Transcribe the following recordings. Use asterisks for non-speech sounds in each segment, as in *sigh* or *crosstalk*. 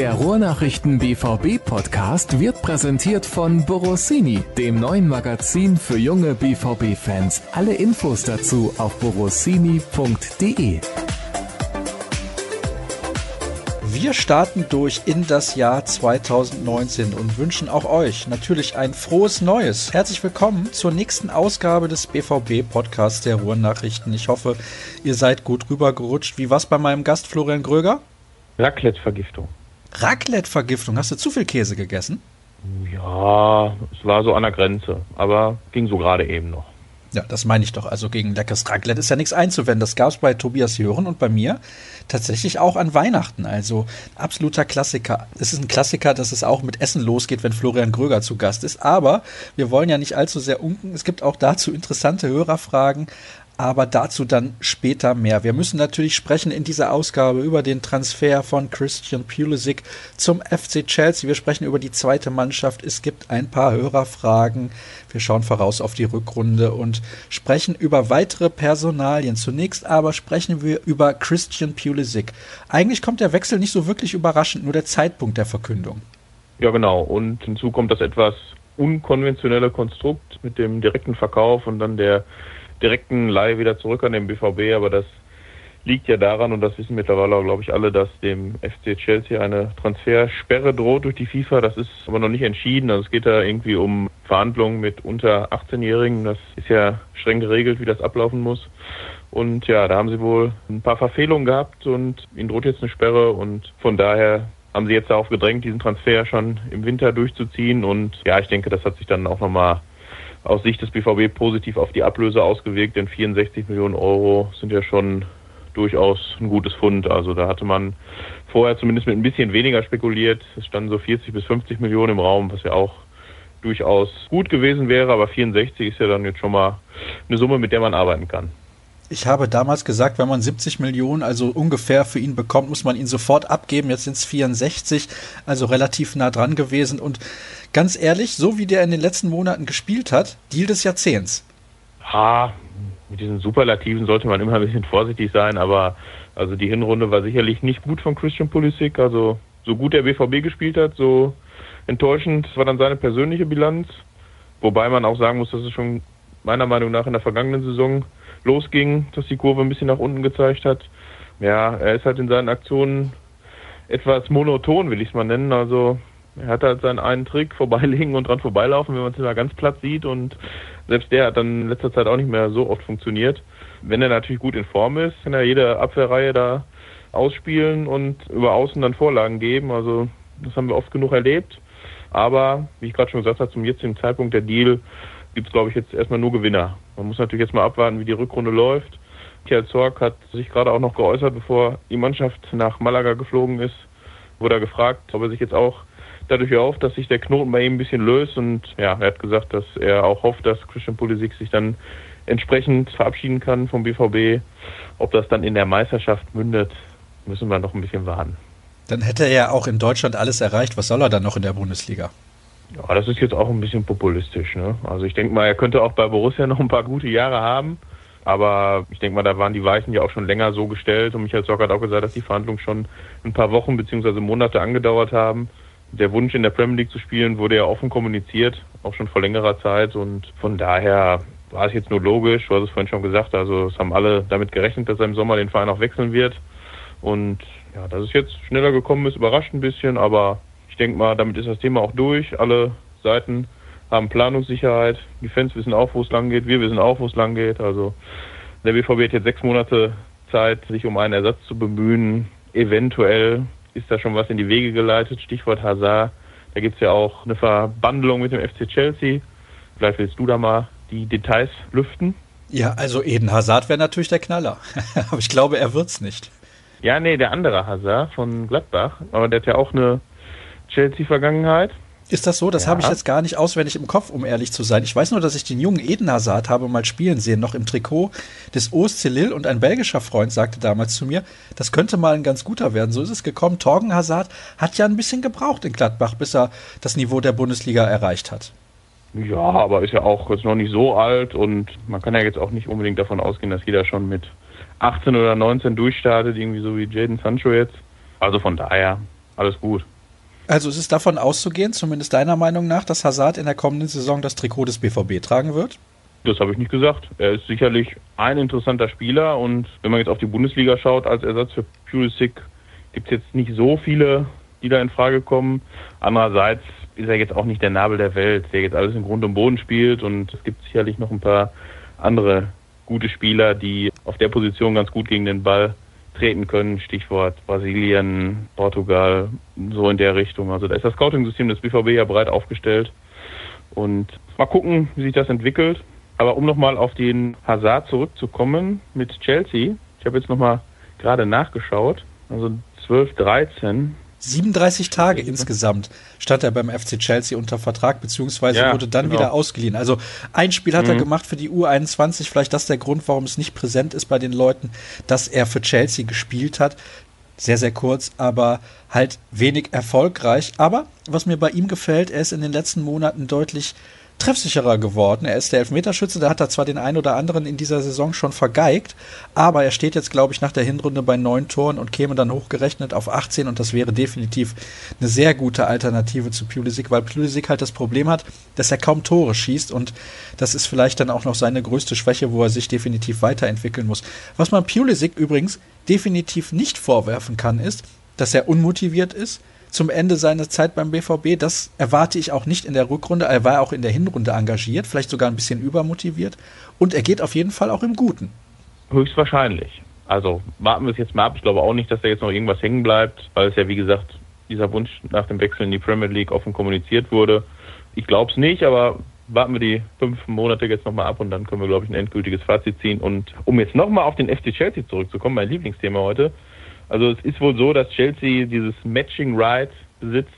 Der Ruhrnachrichten BVB Podcast wird präsentiert von Borossini, dem neuen Magazin für junge BVB Fans. Alle Infos dazu auf borossini.de. Wir starten durch in das Jahr 2019 und wünschen auch euch natürlich ein frohes Neues. Herzlich willkommen zur nächsten Ausgabe des BVB Podcasts der Ruhrnachrichten. Ich hoffe, ihr seid gut rübergerutscht. Wie war's bei meinem Gast Florian Gröger? Raclette-Vergiftung. Raclette-Vergiftung. Hast du zu viel Käse gegessen? Ja, es war so an der Grenze, aber ging so gerade eben noch. Ja, das meine ich doch. Also gegen leckeres Raclette ist ja nichts einzuwenden. Das gab es bei Tobias Jören und bei mir tatsächlich auch an Weihnachten. Also absoluter Klassiker. Es ist ein Klassiker, dass es auch mit Essen losgeht, wenn Florian Gröger zu Gast ist. Aber wir wollen ja nicht allzu sehr unken. Es gibt auch dazu interessante Hörerfragen aber dazu dann später mehr. Wir müssen natürlich sprechen in dieser Ausgabe über den Transfer von Christian Pulisic zum FC Chelsea. Wir sprechen über die zweite Mannschaft. Es gibt ein paar Hörerfragen. Wir schauen voraus auf die Rückrunde und sprechen über weitere Personalien. Zunächst aber sprechen wir über Christian Pulisic. Eigentlich kommt der Wechsel nicht so wirklich überraschend, nur der Zeitpunkt der Verkündung. Ja, genau. Und hinzu kommt das etwas unkonventionelle Konstrukt mit dem direkten Verkauf und dann der direkten Leihe wieder zurück an den BVB, aber das liegt ja daran, und das wissen mittlerweile, glaube ich, alle, dass dem FC Chelsea eine Transfersperre droht durch die FIFA. Das ist aber noch nicht entschieden. Also es geht da irgendwie um Verhandlungen mit unter 18-Jährigen. Das ist ja streng geregelt, wie das ablaufen muss. Und ja, da haben sie wohl ein paar Verfehlungen gehabt und ihnen droht jetzt eine Sperre und von daher haben sie jetzt darauf gedrängt, diesen Transfer schon im Winter durchzuziehen. Und ja, ich denke, das hat sich dann auch nochmal aus Sicht des BVB positiv auf die Ablöse ausgewirkt, denn 64 Millionen Euro sind ja schon durchaus ein gutes Fund. Also da hatte man vorher zumindest mit ein bisschen weniger spekuliert. Es standen so 40 bis 50 Millionen im Raum, was ja auch durchaus gut gewesen wäre, aber 64 ist ja dann jetzt schon mal eine Summe, mit der man arbeiten kann. Ich habe damals gesagt, wenn man 70 Millionen, also ungefähr für ihn bekommt, muss man ihn sofort abgeben. Jetzt sind es 64, also relativ nah dran gewesen. Und ganz ehrlich, so wie der in den letzten Monaten gespielt hat, Deal des Jahrzehnts. Ah, mit diesen Superlativen sollte man immer ein bisschen vorsichtig sein, aber also die Hinrunde war sicherlich nicht gut von Christian Pulisic. Also so gut der BVB gespielt hat, so enttäuschend war dann seine persönliche Bilanz. Wobei man auch sagen muss, dass es schon meiner Meinung nach in der vergangenen Saison losging, dass die Kurve ein bisschen nach unten gezeigt hat. Ja, er ist halt in seinen Aktionen etwas monoton, will ich es mal nennen. Also er hat halt seinen einen Trick, *laughs* vorbeilegen und dran vorbeilaufen, wenn man es immer ganz platt sieht. Und selbst der hat dann in letzter Zeit auch nicht mehr so oft funktioniert. Wenn er natürlich gut in Form ist, kann er jede Abwehrreihe da ausspielen und über Außen dann Vorlagen geben. Also das haben wir oft genug erlebt. Aber, wie ich gerade schon gesagt habe, zum jetzigen Zeitpunkt der Deal gibt es, glaube ich, jetzt erstmal nur Gewinner. Man muss natürlich jetzt mal abwarten, wie die Rückrunde läuft. Michael Zorg hat sich gerade auch noch geäußert, bevor die Mannschaft nach Malaga geflogen ist. Wurde er gefragt, ob er sich jetzt auch dadurch erhofft, dass sich der Knoten bei ihm ein bisschen löst. Und ja, er hat gesagt, dass er auch hofft, dass Christian Pulisic sich dann entsprechend verabschieden kann vom BVB. Ob das dann in der Meisterschaft mündet, müssen wir noch ein bisschen warten. Dann hätte er ja auch in Deutschland alles erreicht. Was soll er dann noch in der Bundesliga? Ja, das ist jetzt auch ein bisschen populistisch. Ne? Also ich denke mal, er könnte auch bei Borussia noch ein paar gute Jahre haben. Aber ich denke mal, da waren die Weichen ja auch schon länger so gestellt. Und Michael Zocker hat auch gesagt, dass die Verhandlungen schon ein paar Wochen beziehungsweise Monate angedauert haben. Der Wunsch in der Premier League zu spielen wurde ja offen kommuniziert, auch schon vor längerer Zeit. Und von daher war es jetzt nur logisch, du hast es vorhin schon gesagt, also es haben alle damit gerechnet, dass er im Sommer den Verein auch wechseln wird. Und ja, dass es jetzt schneller gekommen ist, überrascht ein bisschen, aber denke mal, damit ist das Thema auch durch. Alle Seiten haben Planungssicherheit. Die Fans wissen auch, wo es lang geht. Wir wissen auch, wo es lang geht. Also der BVB hat jetzt sechs Monate Zeit, sich um einen Ersatz zu bemühen. Eventuell ist da schon was in die Wege geleitet. Stichwort Hazard. Da gibt es ja auch eine Verbandelung mit dem FC Chelsea. Vielleicht willst du da mal die Details lüften. Ja, also Eden Hazard wäre natürlich der Knaller. *laughs* Aber ich glaube, er wird's nicht. Ja, nee, der andere Hazard von Gladbach. Aber der hat ja auch eine Chelsea-Vergangenheit. Ist das so? Das ja. habe ich jetzt gar nicht auswendig im Kopf, um ehrlich zu sein. Ich weiß nur, dass ich den jungen Eden Hazard habe mal spielen sehen, noch im Trikot des OSC Lille und ein belgischer Freund sagte damals zu mir, das könnte mal ein ganz guter werden. So ist es gekommen. Torgen Hazard hat ja ein bisschen gebraucht in Gladbach, bis er das Niveau der Bundesliga erreicht hat. Ja, aber ist ja auch jetzt noch nicht so alt und man kann ja jetzt auch nicht unbedingt davon ausgehen, dass jeder schon mit 18 oder 19 durchstartet, irgendwie so wie Jaden Sancho jetzt. Also von daher alles gut. Also es ist davon auszugehen, zumindest deiner Meinung nach, dass Hazard in der kommenden Saison das Trikot des BVB tragen wird? Das habe ich nicht gesagt. Er ist sicherlich ein interessanter Spieler und wenn man jetzt auf die Bundesliga schaut, als Ersatz für Pulisic gibt es jetzt nicht so viele, die da in Frage kommen. Andererseits ist er jetzt auch nicht der Nabel der Welt, der jetzt alles im Grund und Boden spielt und es gibt sicherlich noch ein paar andere gute Spieler, die auf der Position ganz gut gegen den Ball treten können. Stichwort Brasilien, Portugal, so in der Richtung. Also da ist das Scouting-System des BVB ja breit aufgestellt. Und mal gucken, wie sich das entwickelt. Aber um nochmal auf den Hazard zurückzukommen mit Chelsea, ich habe jetzt nochmal gerade nachgeschaut, also 12, 13 37 Tage insgesamt stand er beim FC Chelsea unter Vertrag, beziehungsweise ja, wurde dann genau. wieder ausgeliehen. Also ein Spiel hat mhm. er gemacht für die U21, vielleicht das der Grund, warum es nicht präsent ist bei den Leuten, dass er für Chelsea gespielt hat. Sehr, sehr kurz, aber halt wenig erfolgreich. Aber was mir bei ihm gefällt, er ist in den letzten Monaten deutlich treffsicherer geworden. Er ist der Elfmeterschütze, da hat er zwar den einen oder anderen in dieser Saison schon vergeigt, aber er steht jetzt, glaube ich, nach der Hinrunde bei neun Toren und käme dann hochgerechnet auf 18 und das wäre definitiv eine sehr gute Alternative zu Pulisic, weil Pulisic halt das Problem hat, dass er kaum Tore schießt und das ist vielleicht dann auch noch seine größte Schwäche, wo er sich definitiv weiterentwickeln muss. Was man Pulisic übrigens definitiv nicht vorwerfen kann, ist, dass er unmotiviert ist, zum Ende seiner Zeit beim BVB. Das erwarte ich auch nicht in der Rückrunde. Er war auch in der Hinrunde engagiert, vielleicht sogar ein bisschen übermotiviert. Und er geht auf jeden Fall auch im Guten. Höchstwahrscheinlich. Also warten wir es jetzt mal ab. Ich glaube auch nicht, dass da jetzt noch irgendwas hängen bleibt, weil es ja, wie gesagt, dieser Wunsch nach dem Wechsel in die Premier League offen kommuniziert wurde. Ich glaube es nicht, aber warten wir die fünf Monate jetzt nochmal ab und dann können wir, glaube ich, ein endgültiges Fazit ziehen. Und um jetzt nochmal auf den FC Chelsea zurückzukommen, mein Lieblingsthema heute, also es ist wohl so, dass Chelsea dieses Matching Right besitzt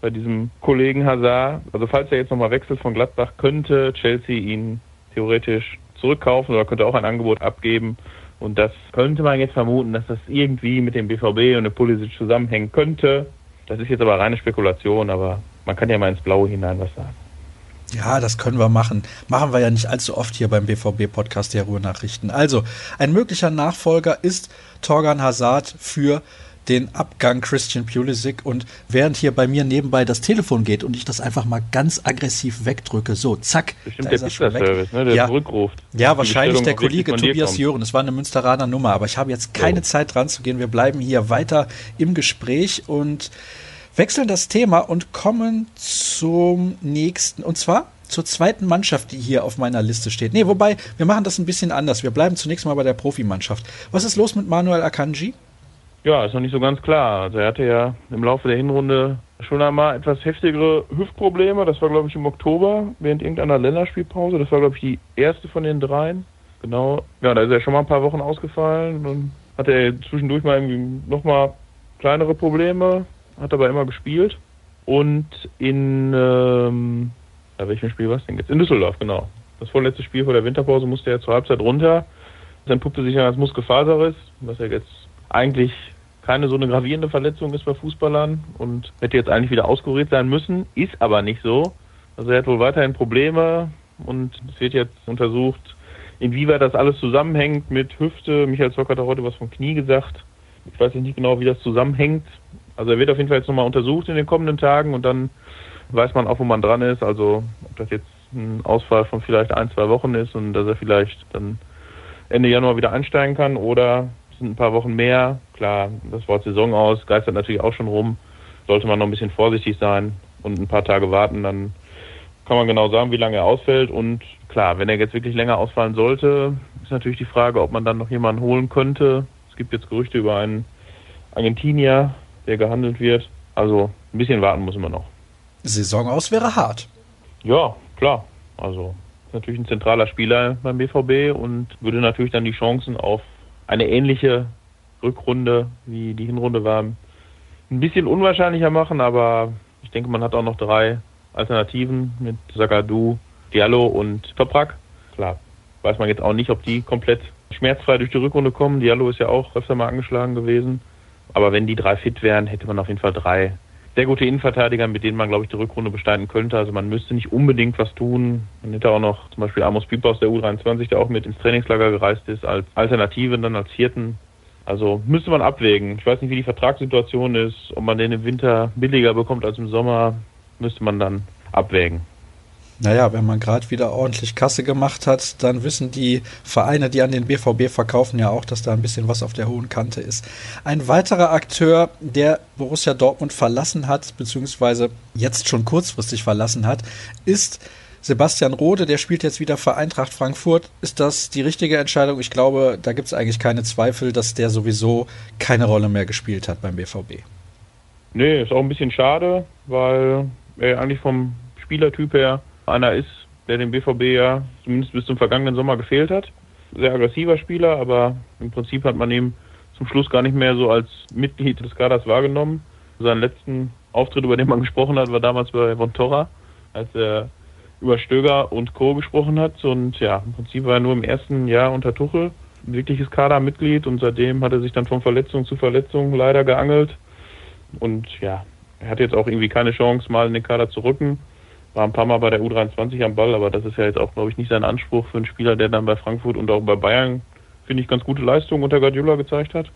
bei diesem Kollegen Hazard. Also falls er jetzt nochmal wechselt von Gladbach, könnte Chelsea ihn theoretisch zurückkaufen oder könnte auch ein Angebot abgeben. Und das könnte man jetzt vermuten, dass das irgendwie mit dem BVB und dem Pulisic zusammenhängen könnte. Das ist jetzt aber reine Spekulation, aber man kann ja mal ins Blaue hinein was sagen. Ja, das können wir machen. Machen wir ja nicht allzu oft hier beim BVB-Podcast der Ruhrnachrichten. Also, ein möglicher Nachfolger ist Torgan Hazard für den Abgang Christian Pulisic und während hier bei mir nebenbei das Telefon geht und ich das einfach mal ganz aggressiv wegdrücke, so zack, Bestimmt da ist er schon weg. Ne, der ja. zurückruft. Ja, wahrscheinlich der Kollege Tobias Jören. Es war eine Münsteraner Nummer, aber ich habe jetzt keine oh. Zeit dran zu gehen. Wir bleiben hier weiter im Gespräch und wechseln das Thema und kommen zum nächsten. Und zwar zur zweiten Mannschaft, die hier auf meiner Liste steht. Nee, wobei, wir machen das ein bisschen anders. Wir bleiben zunächst mal bei der Profimannschaft. Was ist los mit Manuel Akanji? Ja, ist noch nicht so ganz klar. Also er hatte ja im Laufe der Hinrunde schon einmal etwas heftigere Hüftprobleme. Das war, glaube ich, im Oktober während irgendeiner Länderspielpause. Das war, glaube ich, die erste von den dreien. Genau. Ja, da ist er schon mal ein paar Wochen ausgefallen. Dann hatte er zwischendurch mal irgendwie nochmal kleinere Probleme hat aber immer gespielt. Und in, ähm, bei welchem Spiel war es denn jetzt? In Düsseldorf, genau. Das vorletzte Spiel vor der Winterpause musste er zur Halbzeit runter. Dann puppte sich ja als Muskelfaserriss, was ja jetzt eigentlich keine so eine gravierende Verletzung ist bei Fußballern und hätte jetzt eigentlich wieder auskuriert sein müssen, ist aber nicht so. Also er hat wohl weiterhin Probleme und es wird jetzt untersucht, inwieweit das alles zusammenhängt mit Hüfte. Michael Zock hat auch heute was vom Knie gesagt. Ich weiß nicht genau, wie das zusammenhängt. Also er wird auf jeden Fall jetzt nochmal untersucht in den kommenden Tagen und dann weiß man auch, wo man dran ist. Also ob das jetzt ein Ausfall von vielleicht ein, zwei Wochen ist und dass er vielleicht dann Ende Januar wieder einsteigen kann oder sind ein paar Wochen mehr. Klar, das Wort Saison aus geistert natürlich auch schon rum. Sollte man noch ein bisschen vorsichtig sein und ein paar Tage warten, dann kann man genau sagen, wie lange er ausfällt. Und klar, wenn er jetzt wirklich länger ausfallen sollte, ist natürlich die Frage, ob man dann noch jemanden holen könnte. Es gibt jetzt Gerüchte über einen Argentinier, der gehandelt wird. Also ein bisschen warten muss man noch. Saison aus wäre hart. Ja, klar. Also natürlich ein zentraler Spieler beim BVB und würde natürlich dann die Chancen auf eine ähnliche Rückrunde wie die Hinrunde war ein bisschen unwahrscheinlicher machen, aber ich denke, man hat auch noch drei Alternativen mit Sagadu, Diallo und Toprak. Klar, weiß man jetzt auch nicht, ob die komplett schmerzfrei durch die Rückrunde kommen. Diallo ist ja auch öfter mal angeschlagen gewesen. Aber wenn die drei fit wären, hätte man auf jeden Fall drei sehr gute Innenverteidiger, mit denen man, glaube ich, die Rückrunde bestreiten könnte. Also man müsste nicht unbedingt was tun. Man hätte auch noch zum Beispiel Amos Pieper aus der U23, der auch mit ins Trainingslager gereist ist, als Alternative dann als vierten Also müsste man abwägen. Ich weiß nicht, wie die Vertragssituation ist, ob man den im Winter billiger bekommt als im Sommer, müsste man dann abwägen. Naja, wenn man gerade wieder ordentlich Kasse gemacht hat, dann wissen die Vereine, die an den BVB verkaufen, ja auch, dass da ein bisschen was auf der hohen Kante ist. Ein weiterer Akteur, der Borussia Dortmund verlassen hat, beziehungsweise jetzt schon kurzfristig verlassen hat, ist Sebastian Rode, der spielt jetzt wieder für Eintracht Frankfurt. Ist das die richtige Entscheidung? Ich glaube, da gibt es eigentlich keine Zweifel, dass der sowieso keine Rolle mehr gespielt hat beim BVB. Nee, ist auch ein bisschen schade, weil er eigentlich vom Spielertyp her einer ist, der dem BVB ja zumindest bis zum vergangenen Sommer gefehlt hat. Sehr aggressiver Spieler, aber im Prinzip hat man ihn zum Schluss gar nicht mehr so als Mitglied des Kaders wahrgenommen. Seinen letzten Auftritt, über den man gesprochen hat, war damals bei Von Torra, als er über Stöger und Co. gesprochen hat. Und ja, im Prinzip war er nur im ersten Jahr unter Tuchel ein wirkliches Kadermitglied und seitdem hat er sich dann von Verletzung zu Verletzung leider geangelt. Und ja, er hat jetzt auch irgendwie keine Chance, mal in den Kader zu rücken war ein paar Mal bei der U23 am Ball, aber das ist ja jetzt auch, glaube ich, nicht sein Anspruch für einen Spieler, der dann bei Frankfurt und auch bei Bayern, finde ich, ganz gute Leistungen unter Guardiola gezeigt hat.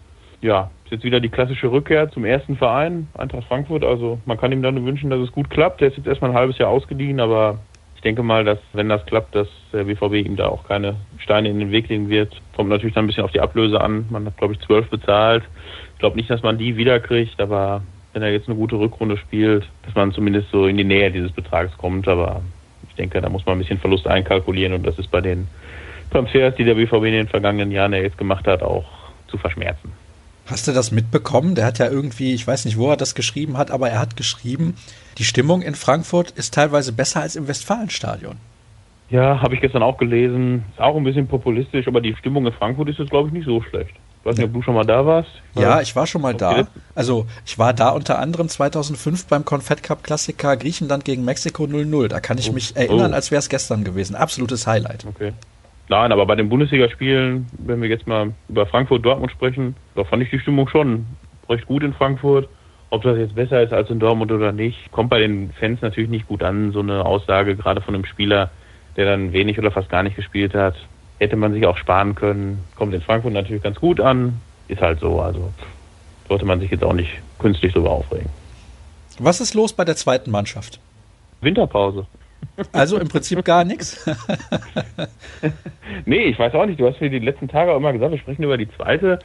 Ja, ist jetzt wieder die klassische Rückkehr zum ersten Verein, Eintracht Frankfurt. Also man kann ihm dann wünschen, dass es gut klappt. Der ist jetzt erstmal ein halbes Jahr ausgeliehen, aber ich denke mal, dass wenn das klappt, dass der BVB ihm da auch keine Steine in den Weg legen wird. Kommt natürlich dann ein bisschen auf die Ablöse an. Man hat, glaube ich, zwölf bezahlt. Ich glaube nicht, dass man die wiederkriegt, aber wenn er jetzt eine gute Rückrunde spielt, dass man zumindest so in die Nähe dieses Betrags kommt. Aber ich denke, da muss man ein bisschen Verlust einkalkulieren und das ist bei den Transfers, die der BVB in den vergangenen Jahren ja jetzt gemacht hat, auch zu verschmerzen. Hast du das mitbekommen? Der hat ja irgendwie, ich weiß nicht, wo er das geschrieben hat, aber er hat geschrieben, die Stimmung in Frankfurt ist teilweise besser als im Westfalenstadion. Ja, habe ich gestern auch gelesen. Ist auch ein bisschen populistisch, aber die Stimmung in Frankfurt ist jetzt, glaube ich, nicht so schlecht. Ich weiß nicht, ob du schon mal da warst. Ja, ich war schon mal da. Also ich war da unter anderem 2005 beim Confed Cup Klassiker Griechenland gegen Mexiko 0-0. Da kann ich oh. mich erinnern, oh. als wäre es gestern gewesen. Absolutes Highlight. Okay. Nein, aber bei den Bundesligaspielen, wenn wir jetzt mal über Frankfurt-Dortmund sprechen, da fand ich die Stimmung schon recht gut in Frankfurt. Ob das jetzt besser ist als in Dortmund oder nicht, kommt bei den Fans natürlich nicht gut an. So eine Aussage gerade von einem Spieler, der dann wenig oder fast gar nicht gespielt hat hätte man sich auch sparen können. Kommt in Frankfurt natürlich ganz gut an. Ist halt so. Also sollte man sich jetzt auch nicht künstlich darüber aufregen. Was ist los bei der zweiten Mannschaft? Winterpause. Also im Prinzip gar nichts. *laughs* *laughs* nee, ich weiß auch nicht. Du hast mir die letzten Tage auch immer gesagt, wir sprechen über die zweite.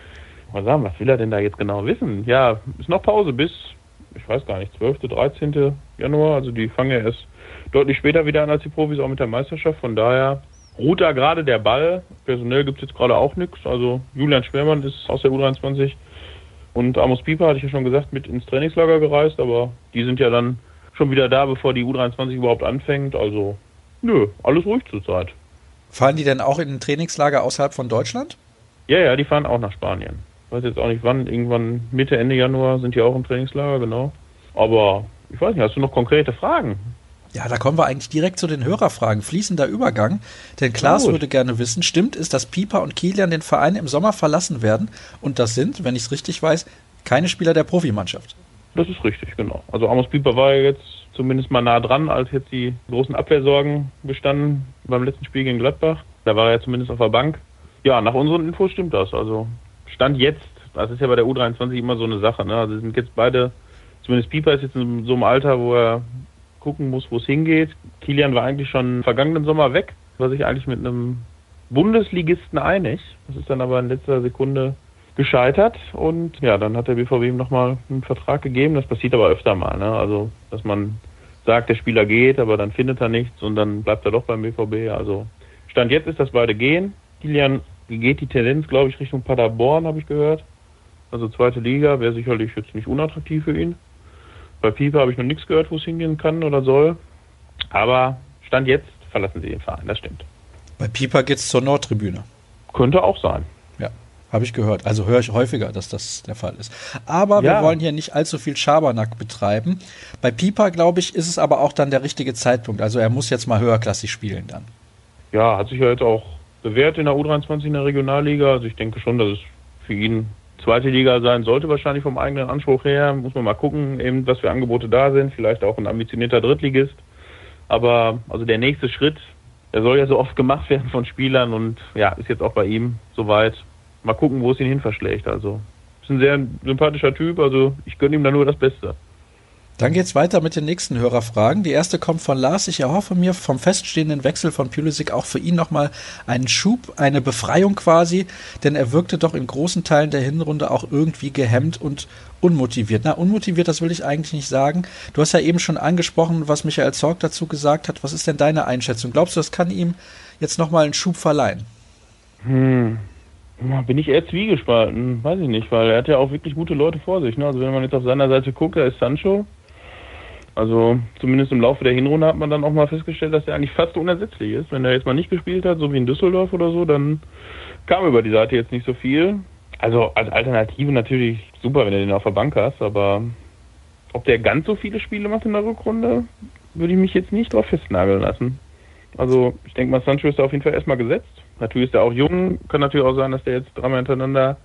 Mal sagen, was will er denn da jetzt genau wissen? Ja, ist noch Pause bis, ich weiß gar nicht, 12., 13. Januar. Also die fangen ja erst deutlich später wieder an als die Profis, auch mit der Meisterschaft. Von daher ruht da gerade der Ball. Personell gibt es jetzt gerade auch nichts. Also Julian Schwermann ist aus der U23 und Amos Pieper, hatte ich ja schon gesagt, mit ins Trainingslager gereist, aber die sind ja dann schon wieder da, bevor die U23 überhaupt anfängt. Also nö, alles ruhig zurzeit. Fahren die denn auch in ein Trainingslager außerhalb von Deutschland? Ja, ja, die fahren auch nach Spanien. Ich weiß jetzt auch nicht wann, irgendwann Mitte, Ende Januar sind die auch im Trainingslager, genau. Aber ich weiß nicht, hast du noch konkrete Fragen? Ja, da kommen wir eigentlich direkt zu den Hörerfragen. Fließender Übergang. Denn Klaas Gut. würde gerne wissen, stimmt es, dass Pieper und Kilian den Verein im Sommer verlassen werden? Und das sind, wenn ich es richtig weiß, keine Spieler der Profimannschaft. Das ist richtig, genau. Also Amos Pieper war ja jetzt zumindest mal nah dran, als jetzt die großen Abwehrsorgen bestanden beim letzten Spiel gegen Gladbach. Da war er ja zumindest auf der Bank. Ja, nach unseren Infos stimmt das. Also Stand jetzt, das ist ja bei der U23 immer so eine Sache. Ne? Also sind jetzt beide, zumindest Pieper ist jetzt in so einem Alter, wo er gucken muss, wo es hingeht. Kilian war eigentlich schon vergangenen Sommer weg, war sich eigentlich mit einem Bundesligisten einig. Das ist dann aber in letzter Sekunde gescheitert und ja, dann hat der BVB ihm nochmal einen Vertrag gegeben. Das passiert aber öfter mal, ne? Also, dass man sagt, der Spieler geht, aber dann findet er nichts und dann bleibt er doch beim BVB. Also, Stand jetzt ist, dass beide gehen. Kilian geht die Tendenz, glaube ich, Richtung Paderborn, habe ich gehört. Also zweite Liga wäre sicherlich jetzt nicht unattraktiv für ihn. Bei Pieper habe ich noch nichts gehört, wo es hingehen kann oder soll. Aber Stand jetzt verlassen sie den Verein, das stimmt. Bei Pieper geht es zur Nordtribüne. Könnte auch sein. Ja, habe ich gehört. Also höre ich häufiger, dass das der Fall ist. Aber ja. wir wollen hier nicht allzu viel Schabernack betreiben. Bei Pieper, glaube ich, ist es aber auch dann der richtige Zeitpunkt. Also er muss jetzt mal höherklassig spielen dann. Ja, hat sich ja jetzt auch bewährt in der U23 in der Regionalliga. Also ich denke schon, dass es für ihn zweite Liga sein sollte, wahrscheinlich vom eigenen Anspruch her. Muss man mal gucken, eben, was für Angebote da sind. Vielleicht auch ein ambitionierter Drittligist. Aber also der nächste Schritt, der soll ja so oft gemacht werden von Spielern und ja, ist jetzt auch bei ihm soweit. mal gucken, wo es ihn hin verschlägt. Also ist ein sehr sympathischer Typ, also ich gönne ihm da nur das Beste. Dann geht's weiter mit den nächsten Hörerfragen. Die erste kommt von Lars. Ich erhoffe mir vom feststehenden Wechsel von Pulisic auch für ihn nochmal einen Schub, eine Befreiung quasi, denn er wirkte doch in großen Teilen der Hinrunde auch irgendwie gehemmt und unmotiviert. Na, unmotiviert, das will ich eigentlich nicht sagen. Du hast ja eben schon angesprochen, was Michael Zorg dazu gesagt hat. Was ist denn deine Einschätzung? Glaubst du, das kann ihm jetzt nochmal einen Schub verleihen? Hm. Bin ich eher zwiegespalten, weiß ich nicht, weil er hat ja auch wirklich gute Leute vor sich. Ne? Also wenn man jetzt auf seiner Seite guckt, da ist Sancho, also zumindest im Laufe der Hinrunde hat man dann auch mal festgestellt, dass er eigentlich fast unersetzlich ist. Wenn er jetzt mal nicht gespielt hat, so wie in Düsseldorf oder so, dann kam über die Seite jetzt nicht so viel. Also als Alternative natürlich super, wenn du den auf der Bank hast, aber ob der ganz so viele Spiele macht in der Rückrunde, würde ich mich jetzt nicht drauf festnageln lassen. Also ich denke mal, Sancho ist da auf jeden Fall erstmal gesetzt. Natürlich ist er auch jung, kann natürlich auch sein, dass der jetzt dreimal hintereinander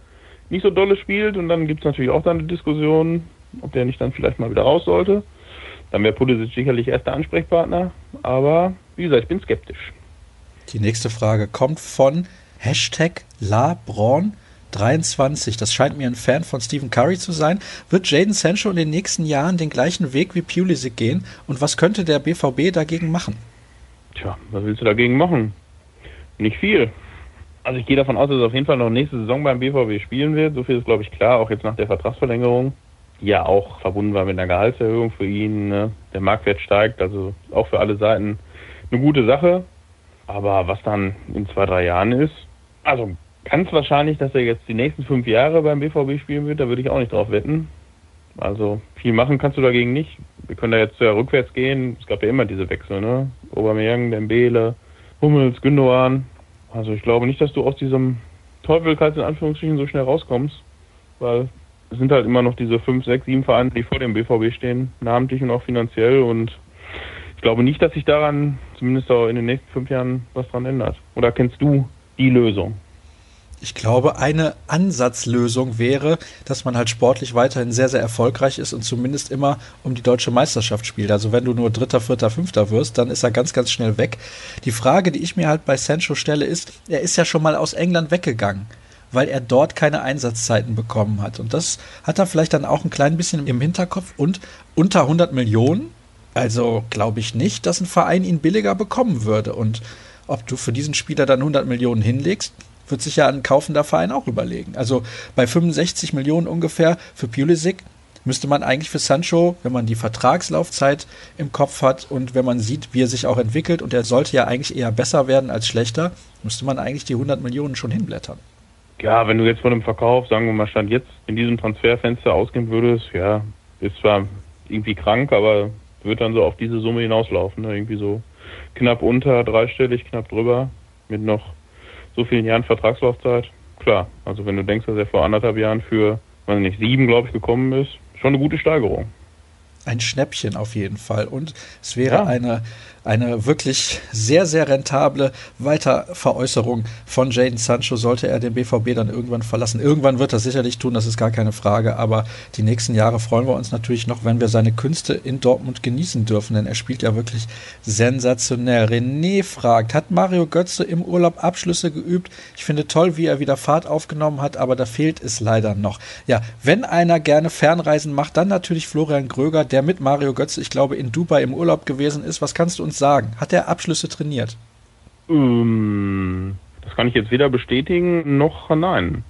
nicht so dolle spielt und dann gibt es natürlich auch dann eine Diskussion, ob der nicht dann vielleicht mal wieder raus sollte. Dann wäre Pulisic sicherlich erster Ansprechpartner, aber wie gesagt, ich bin skeptisch. Die nächste Frage kommt von Hashtag LaBraun23. Das scheint mir ein Fan von Stephen Curry zu sein. Wird Jaden Sancho in den nächsten Jahren den gleichen Weg wie Pulisic gehen? Und was könnte der BVB dagegen machen? Tja, was willst du dagegen machen? Nicht viel. Also ich gehe davon aus, dass er auf jeden Fall noch nächste Saison beim BVB spielen wird. So viel ist, glaube ich, klar, auch jetzt nach der Vertragsverlängerung ja auch verbunden war mit einer Gehaltserhöhung für ihn. Ne? Der Marktwert steigt, also auch für alle Seiten eine gute Sache. Aber was dann in zwei, drei Jahren ist, also ganz wahrscheinlich, dass er jetzt die nächsten fünf Jahre beim BVB spielen wird, da würde ich auch nicht drauf wetten. Also viel machen kannst du dagegen nicht. Wir können da jetzt ja rückwärts gehen. Es gab ja immer diese Wechsel, ne? Aubameyang, Dembele, Hummels, Gündogan. Also ich glaube nicht, dass du aus diesem Teufelkreis in Anführungsstrichen so schnell rauskommst, weil es sind halt immer noch diese fünf, sechs, sieben Vereine, die vor dem BVB stehen, namentlich und auch finanziell. Und ich glaube nicht, dass sich daran zumindest auch in den nächsten fünf Jahren was dran ändert. Oder kennst du die Lösung? Ich glaube, eine Ansatzlösung wäre, dass man halt sportlich weiterhin sehr, sehr erfolgreich ist und zumindest immer um die deutsche Meisterschaft spielt. Also wenn du nur Dritter, Vierter, Fünfter wirst, dann ist er ganz, ganz schnell weg. Die Frage, die ich mir halt bei Sancho stelle, ist, er ist ja schon mal aus England weggegangen weil er dort keine Einsatzzeiten bekommen hat. Und das hat er vielleicht dann auch ein klein bisschen im Hinterkopf. Und unter 100 Millionen, also glaube ich nicht, dass ein Verein ihn billiger bekommen würde. Und ob du für diesen Spieler dann 100 Millionen hinlegst, wird sich ja ein kaufender Verein auch überlegen. Also bei 65 Millionen ungefähr für Pulisic müsste man eigentlich für Sancho, wenn man die Vertragslaufzeit im Kopf hat und wenn man sieht, wie er sich auch entwickelt und er sollte ja eigentlich eher besser werden als schlechter, müsste man eigentlich die 100 Millionen schon hinblättern. Ja, wenn du jetzt von einem Verkauf, sagen wir mal, Stand jetzt in diesem Transferfenster ausgehen würdest, ja, ist zwar irgendwie krank, aber wird dann so auf diese Summe hinauslaufen. Ne? Irgendwie so knapp unter dreistellig, knapp drüber, mit noch so vielen Jahren Vertragslaufzeit. Klar, also wenn du denkst, dass er vor anderthalb Jahren für, weiß nicht, sieben, glaube ich, gekommen ist, schon eine gute Steigerung. Ein Schnäppchen auf jeden Fall. Und es wäre ja. eine eine wirklich sehr, sehr rentable Weiterveräußerung von Jaden Sancho, sollte er den BVB dann irgendwann verlassen. Irgendwann wird er sicherlich tun, das ist gar keine Frage, aber die nächsten Jahre freuen wir uns natürlich noch, wenn wir seine Künste in Dortmund genießen dürfen, denn er spielt ja wirklich sensationell. René fragt, hat Mario Götze im Urlaub Abschlüsse geübt? Ich finde toll, wie er wieder Fahrt aufgenommen hat, aber da fehlt es leider noch. Ja, wenn einer gerne Fernreisen macht, dann natürlich Florian Gröger, der mit Mario Götze, ich glaube, in Dubai im Urlaub gewesen ist. Was kannst du uns sagen? Hat er Abschlüsse trainiert? Ähm, das kann ich jetzt weder bestätigen noch nein.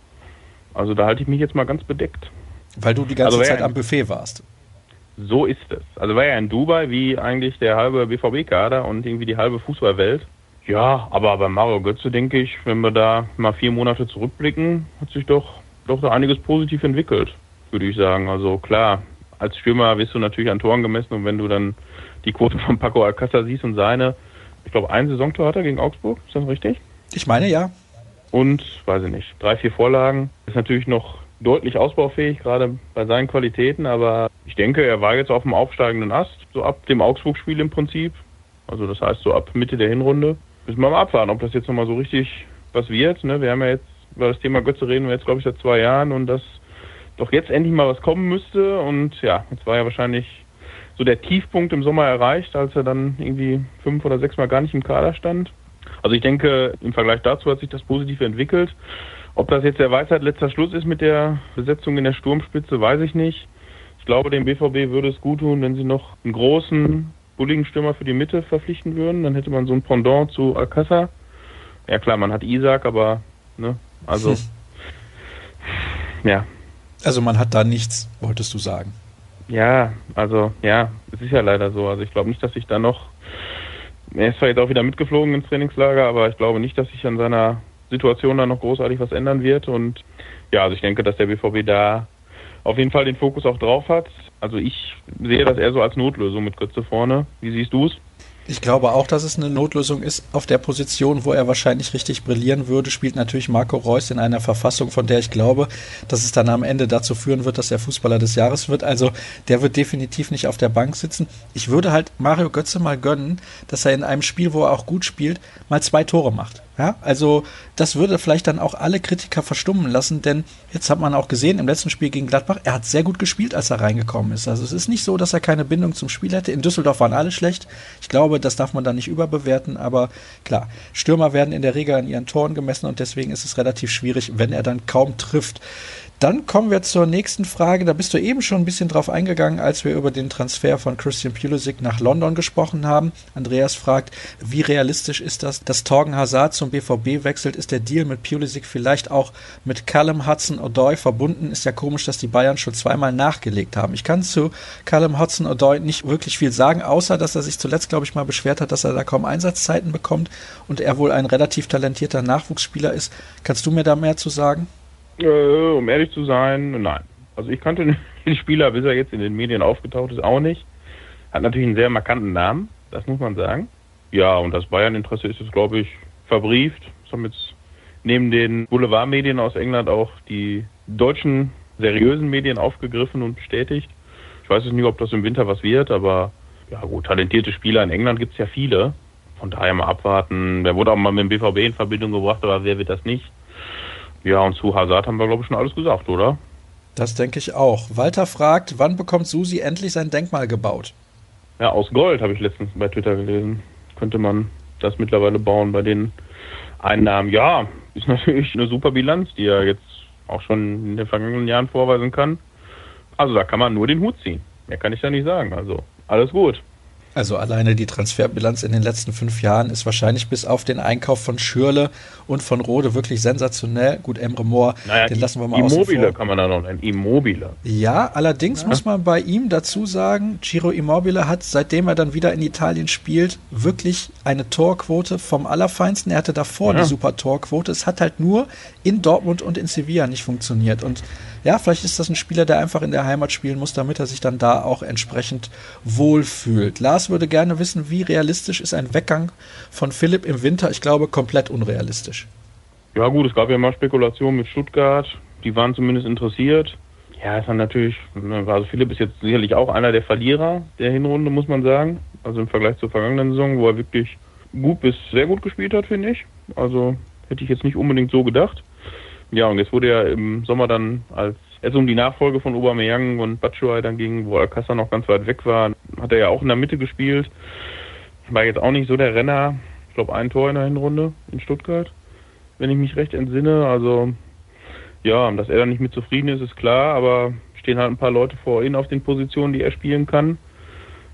Also da halte ich mich jetzt mal ganz bedeckt. Weil du die ganze also Zeit am Buffet warst. So ist es. Also war ja in Dubai wie eigentlich der halbe BVB-Kader und irgendwie die halbe Fußballwelt. Ja, aber bei Mario Götze denke ich, wenn wir da mal vier Monate zurückblicken, hat sich doch, doch da einiges positiv entwickelt, würde ich sagen. Also klar, als Stürmer wirst du natürlich an Toren gemessen und wenn du dann die Quote von Paco Alcázar siehst und seine, ich glaube, ein Saisontor hat er gegen Augsburg, ist das richtig? Ich meine ja. Und, weiß ich nicht, drei, vier Vorlagen. Ist natürlich noch deutlich ausbaufähig, gerade bei seinen Qualitäten, aber ich denke, er war jetzt auf dem aufsteigenden Ast, so ab dem Augsburg-Spiel im Prinzip. Also das heißt, so ab Mitte der Hinrunde. Müssen wir mal abwarten, ob das jetzt nochmal so richtig was wird. Ne? Wir haben ja jetzt über das Thema Götze reden wir jetzt, glaube ich, seit zwei Jahren und dass doch jetzt endlich mal was kommen müsste. Und ja, jetzt war ja wahrscheinlich so der Tiefpunkt im Sommer erreicht, als er dann irgendwie fünf oder sechs Mal gar nicht im Kader stand. Also ich denke, im Vergleich dazu hat sich das positiv entwickelt. Ob das jetzt der Weisheit letzter Schluss ist mit der Besetzung in der Sturmspitze, weiß ich nicht. Ich glaube, dem BVB würde es gut tun, wenn sie noch einen großen, bulligen Stürmer für die Mitte verpflichten würden. Dann hätte man so ein Pendant zu Alcázar. Ja klar, man hat Isaac, aber ne, also *laughs* ja. Also man hat da nichts, wolltest du sagen. Ja, also ja, es ist ja leider so. Also ich glaube nicht, dass sich da noch. Er ist zwar jetzt auch wieder mitgeflogen ins Trainingslager, aber ich glaube nicht, dass sich an seiner Situation da noch großartig was ändern wird. Und ja, also ich denke, dass der BVB da auf jeden Fall den Fokus auch drauf hat. Also ich sehe das eher so als Notlösung mit Götze vorne. Wie siehst du es? Ich glaube auch, dass es eine Notlösung ist. Auf der Position, wo er wahrscheinlich richtig brillieren würde, spielt natürlich Marco Reus in einer Verfassung, von der ich glaube, dass es dann am Ende dazu führen wird, dass er Fußballer des Jahres wird. Also der wird definitiv nicht auf der Bank sitzen. Ich würde halt Mario Götze mal gönnen, dass er in einem Spiel, wo er auch gut spielt, mal zwei Tore macht. Ja, also das würde vielleicht dann auch alle Kritiker verstummen lassen, denn jetzt hat man auch gesehen im letzten Spiel gegen Gladbach, er hat sehr gut gespielt, als er reingekommen ist. Also es ist nicht so, dass er keine Bindung zum Spiel hätte. In Düsseldorf waren alle schlecht. Ich glaube, das darf man da nicht überbewerten, aber klar, Stürmer werden in der Regel an ihren Toren gemessen und deswegen ist es relativ schwierig, wenn er dann kaum trifft. Dann kommen wir zur nächsten Frage. Da bist du eben schon ein bisschen drauf eingegangen, als wir über den Transfer von Christian Pulisic nach London gesprochen haben. Andreas fragt, wie realistisch ist das, dass Torgen Hazard zum BVB wechselt? Ist der Deal mit Pulisic vielleicht auch mit Callum Hudson-Odoi verbunden? Ist ja komisch, dass die Bayern schon zweimal nachgelegt haben. Ich kann zu Callum Hudson-Odoi nicht wirklich viel sagen, außer dass er sich zuletzt, glaube ich, mal beschwert hat, dass er da kaum Einsatzzeiten bekommt und er wohl ein relativ talentierter Nachwuchsspieler ist. Kannst du mir da mehr zu sagen? Äh, um ehrlich zu sein, nein. Also ich kannte *laughs* den Spieler, bis er jetzt in den Medien aufgetaucht ist, auch nicht. Hat natürlich einen sehr markanten Namen, das muss man sagen. Ja, und das Bayern-Interesse ist jetzt, glaube ich, verbrieft. Das haben jetzt neben den Boulevardmedien aus England auch die deutschen seriösen Medien aufgegriffen und bestätigt. Ich weiß jetzt nicht, ob das im Winter was wird, aber ja gut, talentierte Spieler in England gibt es ja viele. Von daher mal abwarten. Der wurde auch mal mit dem BVB in Verbindung gebracht, aber wer wird das nicht? Ja, und zu Hazard haben wir, glaube ich, schon alles gesagt, oder? Das denke ich auch. Walter fragt, wann bekommt Susi endlich sein Denkmal gebaut? Ja, aus Gold habe ich letztens bei Twitter gelesen. Könnte man das mittlerweile bauen bei den Einnahmen? Ja, ist *laughs* natürlich eine super Bilanz, die er jetzt auch schon in den vergangenen Jahren vorweisen kann. Also da kann man nur den Hut ziehen. Mehr kann ich da nicht sagen. Also alles gut. Also alleine die Transferbilanz in den letzten fünf Jahren ist wahrscheinlich bis auf den Einkauf von Schürle und von Rode wirklich sensationell. Gut, Emre Moore, naja, den lassen wir mal Immobile kann man da noch nennen. Immobile. Ja, allerdings ja. muss man bei ihm dazu sagen, Ciro Immobile hat, seitdem er dann wieder in Italien spielt, wirklich eine Torquote vom Allerfeinsten. Er hatte davor ja. die super Torquote. Es hat halt nur in Dortmund und in Sevilla nicht funktioniert. Und ja, vielleicht ist das ein Spieler, der einfach in der Heimat spielen muss, damit er sich dann da auch entsprechend wohlfühlt. Lars würde gerne wissen, wie realistisch ist ein Weggang von Philipp im Winter? Ich glaube, komplett unrealistisch. Ja gut, es gab ja mal Spekulationen mit Stuttgart, die waren zumindest interessiert. Ja, ist dann natürlich, ne, also Philipp ist jetzt sicherlich auch einer der Verlierer der Hinrunde, muss man sagen. Also im Vergleich zur vergangenen Saison, wo er wirklich gut bis sehr gut gespielt hat, finde ich. Also hätte ich jetzt nicht unbedingt so gedacht. Ja, und jetzt wurde er im Sommer dann, als es um die Nachfolge von Aubameyang und Batshuayi dann ging, wo Alcázar noch ganz weit weg war, hat er ja auch in der Mitte gespielt. War jetzt auch nicht so der Renner. Ich glaube, ein Tor in der Hinrunde in Stuttgart, wenn ich mich recht entsinne. Also, ja, dass er da nicht mit zufrieden ist, ist klar, aber stehen halt ein paar Leute vor ihm auf den Positionen, die er spielen kann.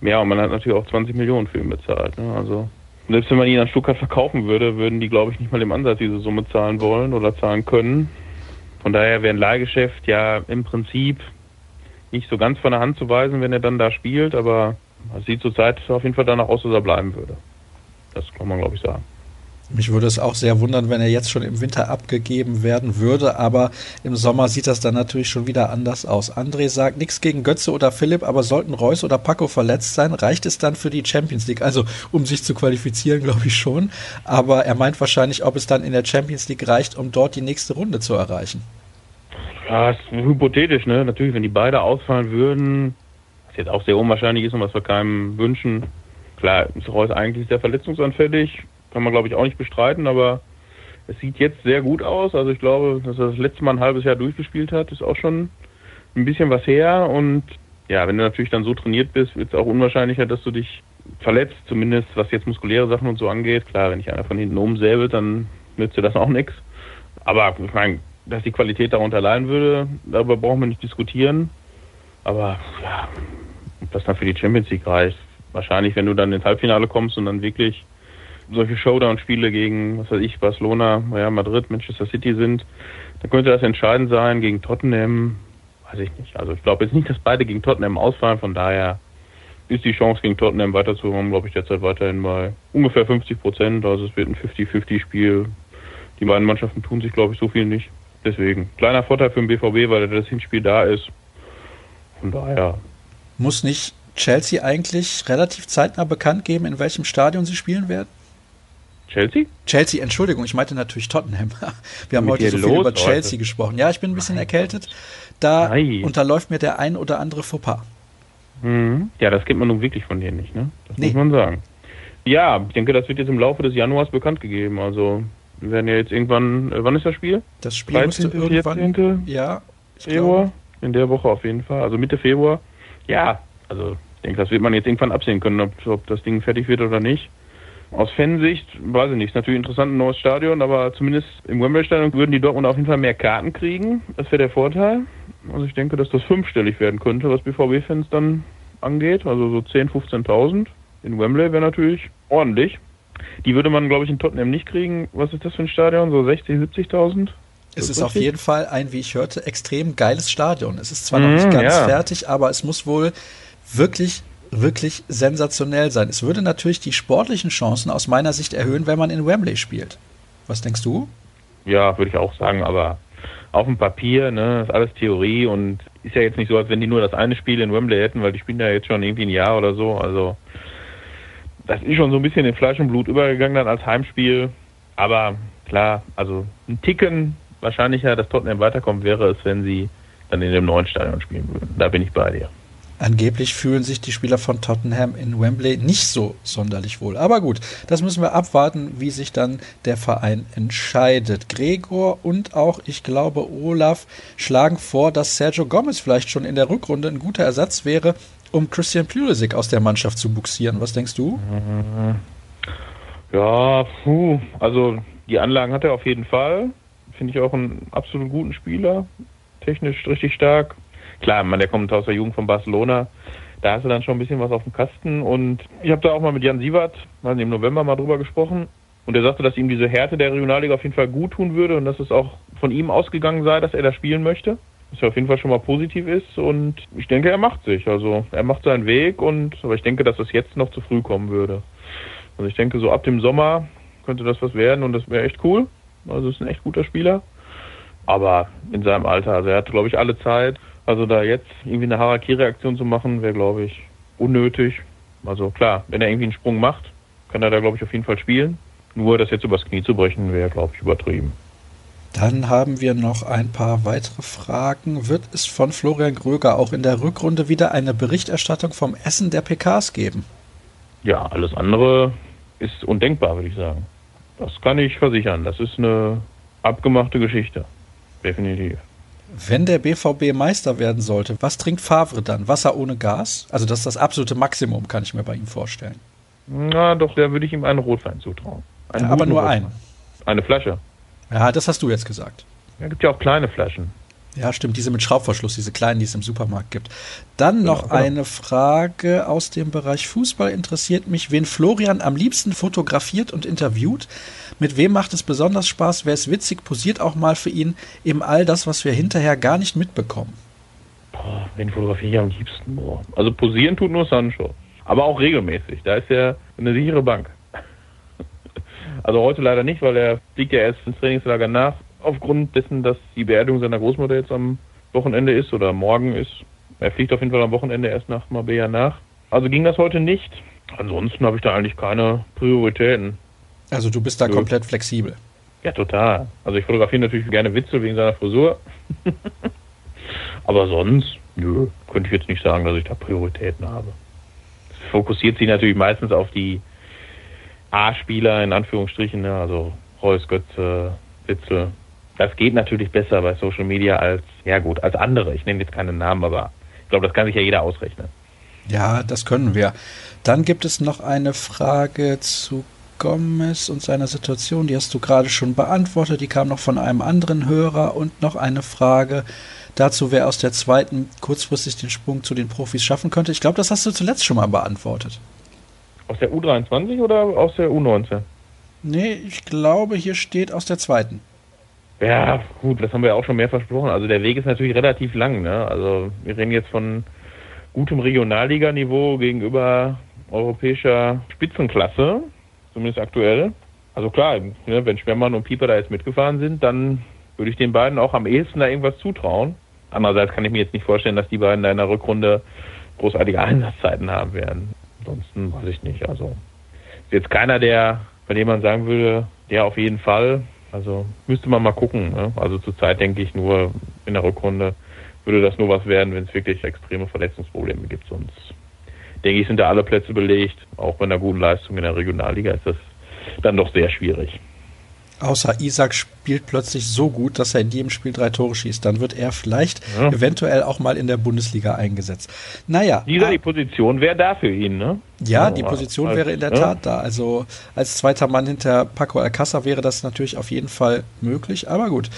Ja, und man hat natürlich auch 20 Millionen für ihn bezahlt. Ne? Also selbst wenn man ihn an Stuttgart verkaufen würde, würden die, glaube ich, nicht mal im Ansatz diese Summe zahlen wollen oder zahlen können. Von daher wäre ein Leihgeschäft ja im Prinzip nicht so ganz von der Hand zu weisen, wenn er dann da spielt, aber es sieht zurzeit auf jeden Fall danach aus, dass er bleiben würde. Das kann man, glaube ich, sagen. Mich würde es auch sehr wundern, wenn er jetzt schon im Winter abgegeben werden würde, aber im Sommer sieht das dann natürlich schon wieder anders aus. André sagt nichts gegen Götze oder Philipp, aber sollten Reus oder Paco verletzt sein, reicht es dann für die Champions League? Also, um sich zu qualifizieren, glaube ich schon, aber er meint wahrscheinlich, ob es dann in der Champions League reicht, um dort die nächste Runde zu erreichen. Ja, ist hypothetisch, ne? Natürlich, wenn die beide ausfallen würden, was jetzt auch sehr unwahrscheinlich ist und was wir keinem wünschen. Klar, ist Reus eigentlich sehr verletzungsanfällig kann man, glaube ich, auch nicht bestreiten, aber es sieht jetzt sehr gut aus. Also ich glaube, dass er das letzte Mal ein halbes Jahr durchgespielt hat, ist auch schon ein bisschen was her. Und ja, wenn du natürlich dann so trainiert bist, wird es auch unwahrscheinlicher, dass du dich verletzt, zumindest was jetzt muskuläre Sachen und so angeht. Klar, wenn ich einer von hinten umsäbelt, dann nützt dir das auch nichts. Aber ich meine, dass die Qualität darunter leiden würde, darüber brauchen wir nicht diskutieren. Aber ja, ob das dann für die Champions League reicht. Wahrscheinlich, wenn du dann ins Halbfinale kommst und dann wirklich solche Showdown-Spiele gegen, was weiß ich, Barcelona, Real Madrid, Manchester City sind, dann könnte das entscheidend sein gegen Tottenham. Weiß ich nicht. Also ich glaube jetzt nicht, dass beide gegen Tottenham ausfallen. Von daher ist die Chance gegen Tottenham weiterzukommen, glaube ich, derzeit weiterhin bei ungefähr 50 Prozent. Also es wird ein 50-50-Spiel. Die beiden Mannschaften tun sich, glaube ich, so viel nicht. Deswegen kleiner Vorteil für den BVB, weil das Hinspiel da ist. Von daher. Muss nicht Chelsea eigentlich relativ zeitnah bekannt geben, in welchem Stadion sie spielen werden? Chelsea? Chelsea, Entschuldigung, ich meinte natürlich Tottenham. *laughs* Wir haben heute so viel über Chelsea heute? gesprochen. Ja, ich bin ein bisschen Nein. erkältet. Da Nein. unterläuft mir der ein oder andere Fauxpas. Mhm. Ja, das kennt man nun wirklich von dir nicht, ne? Das nee. muss man sagen. Ja, ich denke, das wird jetzt im Laufe des Januars bekannt gegeben. Also wir werden ja jetzt irgendwann, äh, wann ist das Spiel? Das Spiel 13. müsste irgendwann, 14. ja, Februar. In der Woche auf jeden Fall, also Mitte Februar. Ja, also ich denke, das wird man jetzt irgendwann absehen können, ob, ob das Ding fertig wird oder nicht. Aus Fansicht, weiß ich nicht, ist natürlich interessant, ein neues Stadion, aber zumindest im Wembley-Stadion würden die Dortmund auf jeden Fall mehr Karten kriegen. Das wäre der Vorteil. Also ich denke, dass das fünfstellig werden könnte, was BVB-Fans dann angeht. Also so 10.000, 15.000. In Wembley wäre natürlich ordentlich. Die würde man, glaube ich, in Tottenham nicht kriegen. Was ist das für ein Stadion? So 60.000, 70.000? Es ist, auf jeden Fall ein, wie ich hörte, extrem geiles Stadion. Es ist zwar noch nicht mhm, ganz ja. fertig, aber es muss wohl wirklich, wirklich sensationell sein. Es würde natürlich die sportlichen Chancen aus meiner Sicht erhöhen, wenn man in Wembley spielt. Was denkst du? Ja, würde ich auch sagen, aber auf dem Papier, ne, ist alles Theorie und ist ja jetzt nicht so, als wenn die nur das eine Spiel in Wembley hätten, weil die spielen ja jetzt schon irgendwie ein Jahr oder so. Also das ist schon so ein bisschen in Fleisch und Blut übergegangen dann als Heimspiel. Aber klar, also ein Ticken wahrscheinlicher, dass Tottenham weiterkommt, wäre es, wenn sie dann in dem neuen Stadion spielen würden. Da bin ich bei dir. Angeblich fühlen sich die Spieler von Tottenham in Wembley nicht so sonderlich wohl. Aber gut, das müssen wir abwarten, wie sich dann der Verein entscheidet. Gregor und auch, ich glaube, Olaf schlagen vor, dass Sergio Gomez vielleicht schon in der Rückrunde ein guter Ersatz wäre, um Christian Pulisic aus der Mannschaft zu buxieren. Was denkst du? Ja, puh, also die Anlagen hat er auf jeden Fall. Finde ich auch einen absolut guten Spieler. Technisch richtig stark. Klar, man, der kommt aus der Jugend von Barcelona. Da hast du dann schon ein bisschen was auf dem Kasten. Und ich habe da auch mal mit Jan Sievert mal im November mal drüber gesprochen. Und er sagte, dass ihm diese Härte der Regionalliga auf jeden Fall gut tun würde und dass es auch von ihm ausgegangen sei, dass er da spielen möchte. Was ja auf jeden Fall schon mal positiv ist. Und ich denke, er macht sich. Also er macht seinen Weg und aber ich denke, dass es jetzt noch zu früh kommen würde. Also ich denke, so ab dem Sommer könnte das was werden und das wäre echt cool. Also ist ein echt guter Spieler. Aber in seinem Alter, also er hat, glaube ich, alle Zeit. Also da jetzt irgendwie eine Harakiri-Aktion zu machen, wäre, glaube ich, unnötig. Also klar, wenn er irgendwie einen Sprung macht, kann er da, glaube ich, auf jeden Fall spielen. Nur das jetzt übers Knie zu brechen, wäre, glaube ich, übertrieben. Dann haben wir noch ein paar weitere Fragen. Wird es von Florian Gröger auch in der Rückrunde wieder eine Berichterstattung vom Essen der PKs geben? Ja, alles andere ist undenkbar, würde ich sagen. Das kann ich versichern. Das ist eine abgemachte Geschichte. Definitiv. Wenn der BVB Meister werden sollte, was trinkt Favre dann? Wasser ohne Gas? Also das ist das absolute Maximum, kann ich mir bei ihm vorstellen. Na doch, da würde ich ihm einen Rotwein zutrauen. Einen ja, aber nur Rotwein. einen. Eine Flasche. Ja, das hast du jetzt gesagt. Ja, gibt ja auch kleine Flaschen. Ja, stimmt, diese mit Schraubverschluss, diese kleinen, die es im Supermarkt gibt. Dann noch genau, eine Frage aus dem Bereich Fußball interessiert mich, wen Florian am liebsten fotografiert und interviewt. Mit wem macht es besonders Spaß? Wer ist witzig? Posiert auch mal für ihn eben all das, was wir hinterher gar nicht mitbekommen. Boah, wen fotografiere ich am liebsten? Boah. Also posieren tut nur Sancho. Aber auch regelmäßig. Da ist er eine sichere Bank. *laughs* Also heute leider nicht, weil er fliegt ja erst ins Trainingslager nach aufgrund dessen, dass die Beerdigung seiner Großmutter jetzt am Wochenende ist oder morgen ist. Er fliegt auf jeden Fall am Wochenende erst nach Marbella nach. Also ging das heute nicht. Ansonsten habe ich da eigentlich keine Prioritäten. Also du bist da Nö. komplett flexibel. Ja, total. Also ich fotografiere natürlich gerne Witzel wegen seiner Frisur. *laughs* Aber sonst, nö, könnte ich jetzt nicht sagen, dass ich da Prioritäten habe. Es fokussiert sich natürlich meistens auf die A-Spieler in Anführungsstrichen, ne? also Reus, Götze, Witzel, das geht natürlich besser bei Social Media als, ja gut, als andere. Ich nenne jetzt keinen Namen, aber ich glaube, das kann sich ja jeder ausrechnen. Ja, das können wir. Dann gibt es noch eine Frage zu Gomez und seiner Situation, die hast du gerade schon beantwortet. Die kam noch von einem anderen Hörer und noch eine Frage dazu, wer aus der zweiten kurzfristig den Sprung zu den Profis schaffen könnte. Ich glaube, das hast du zuletzt schon mal beantwortet. Aus der U23 oder aus der U19? Nee, ich glaube, hier steht aus der zweiten. Ja, gut, das haben wir auch schon mehr versprochen. Also der Weg ist natürlich relativ lang. Ne? Also wir reden jetzt von gutem Regionalliganiveau gegenüber europäischer Spitzenklasse, zumindest aktuell. Also klar, ne, wenn Schwemmmann und Pieper da jetzt mitgefahren sind, dann würde ich den beiden auch am ehesten da irgendwas zutrauen. Andererseits kann ich mir jetzt nicht vorstellen, dass die beiden da in der Rückrunde großartige Einsatzzeiten haben werden. Ansonsten weiß ich nicht. Also ist jetzt keiner, der, bei dem man sagen würde, der auf jeden Fall. Also müsste man mal gucken. Ne? Also zurzeit denke ich nur in der Rückrunde würde das nur was werden, wenn es wirklich extreme Verletzungsprobleme gibt. Sonst denke ich, sind da alle Plätze belegt. Auch bei einer guten Leistung in der Regionalliga ist das dann doch sehr schwierig. Außer Isaac spielt plötzlich so gut, dass er in jedem Spiel drei Tore schießt. Dann wird er vielleicht ja. eventuell auch mal in der Bundesliga eingesetzt. Naja. Dieser, die Position wäre da für ihn, ne? Ja, die Position wäre in der Tat da. Also als zweiter Mann hinter Paco Alcázar wäre das natürlich auf jeden Fall möglich. Aber gut,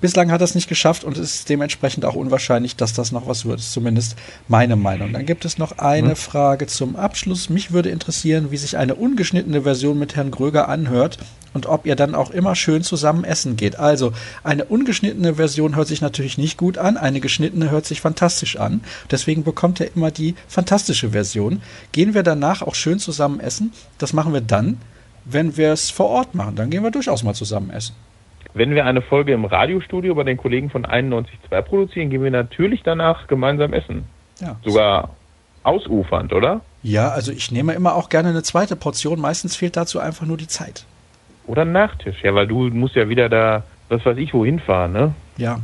bislang hat er es nicht geschafft und es ist dementsprechend auch unwahrscheinlich, dass das noch was wird. Zumindest meine Meinung. Dann gibt es noch eine hm. Frage zum Abschluss. Mich würde interessieren, wie sich eine ungeschnittene Version mit Herrn Gröger anhört und ob ihr dann auch immer schön zusammen essen geht. Also eine ungeschnittene Version hört sich natürlich nicht gut an, eine geschnittene hört sich fantastisch an. Deswegen bekommt er immer die fantastische Version. Gehen wir danach danach auch schön zusammen essen. Das machen wir dann, wenn wir es vor Ort machen. Dann gehen wir durchaus mal zusammen essen. Wenn wir eine Folge im Radiostudio bei den Kollegen von 91.2 produzieren, gehen wir natürlich danach gemeinsam essen. Ja. Sogar ausufernd, oder? Ja, also ich nehme immer auch gerne eine zweite Portion. Meistens fehlt dazu einfach nur die Zeit. Oder ein Nachtisch, ja, weil du musst ja wieder da, was weiß ich, wohin fahren, ne? Ja.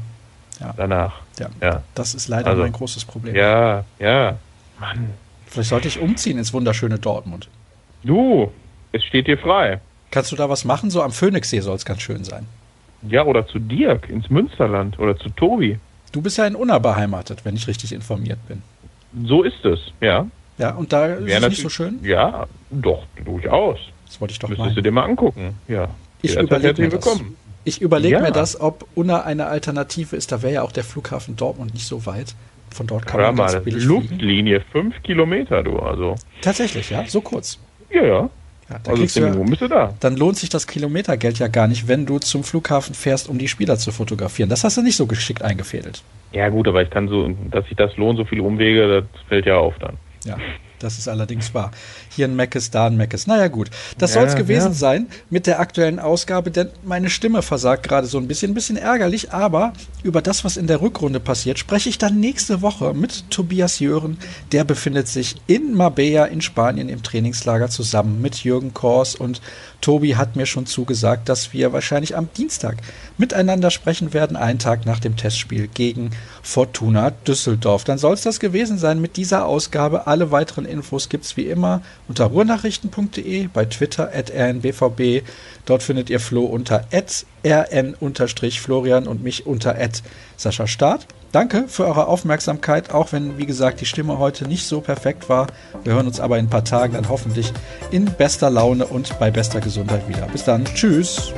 ja. Danach. Ja. ja. Das ist leider also, ein großes Problem. Ja, ja. Mann. Vielleicht sollte ich umziehen ins wunderschöne Dortmund. Du, es steht dir frei. Kannst du da was machen? So am Phoenixsee soll es ganz schön sein. Ja, oder zu Dirk ins Münsterland oder zu Tobi. Du bist ja in Unna beheimatet, wenn ich richtig informiert bin. So ist es, ja. Ja, und da ist es nicht so schön? Ja, doch, durchaus. Das wollte ich doch Müsstest meinen. du dir mal angucken, ja. Ich überlege mir das. Ich überlege ja. mir das, ob Unna eine Alternative ist. Da wäre ja auch der Flughafen Dortmund nicht so weit. Von dort kann man ganz billig Luftlinie, fliegen. fünf Kilometer, du, also. Tatsächlich, ja, so kurz. Ja, ja. Ja, dann, also du, bist du da. dann lohnt sich das Kilometergeld ja gar nicht, wenn du zum Flughafen fährst, um die Spieler zu fotografieren. Das hast du nicht so geschickt eingefädelt. Ja gut, aber ich kann so, dass sich das lohnt, so viele Umwege, das fällt ja auf dann. Ja, das ist allerdings wahr. Hier ein Meckes, da ein Meckes. Naja, gut. Das ja, soll es gewesen ja. sein mit der aktuellen Ausgabe, denn meine Stimme versagt gerade so ein bisschen. Ein bisschen ärgerlich, aber über das, was in der Rückrunde passiert, spreche ich dann nächste Woche mit Tobias Jören. Der befindet sich in Marbella in Spanien im Trainingslager zusammen mit Jürgen Kors und Tobi hat mir schon zugesagt, dass wir wahrscheinlich am Dienstag miteinander sprechen werden, einen Tag nach dem Testspiel gegen Fortuna Düsseldorf. Dann soll es das gewesen sein mit dieser Ausgabe. Alle weiteren Infos gibt es wie immer unter ruhrnachrichten.de, bei Twitter at rnbvb. Dort findet ihr Flo unter rn-florian und mich unter Sascha Start. Danke für eure Aufmerksamkeit, auch wenn, wie gesagt, die Stimme heute nicht so perfekt war. Wir hören uns aber in ein paar Tagen dann hoffentlich in bester Laune und bei bester Gesundheit wieder. Bis dann. Tschüss.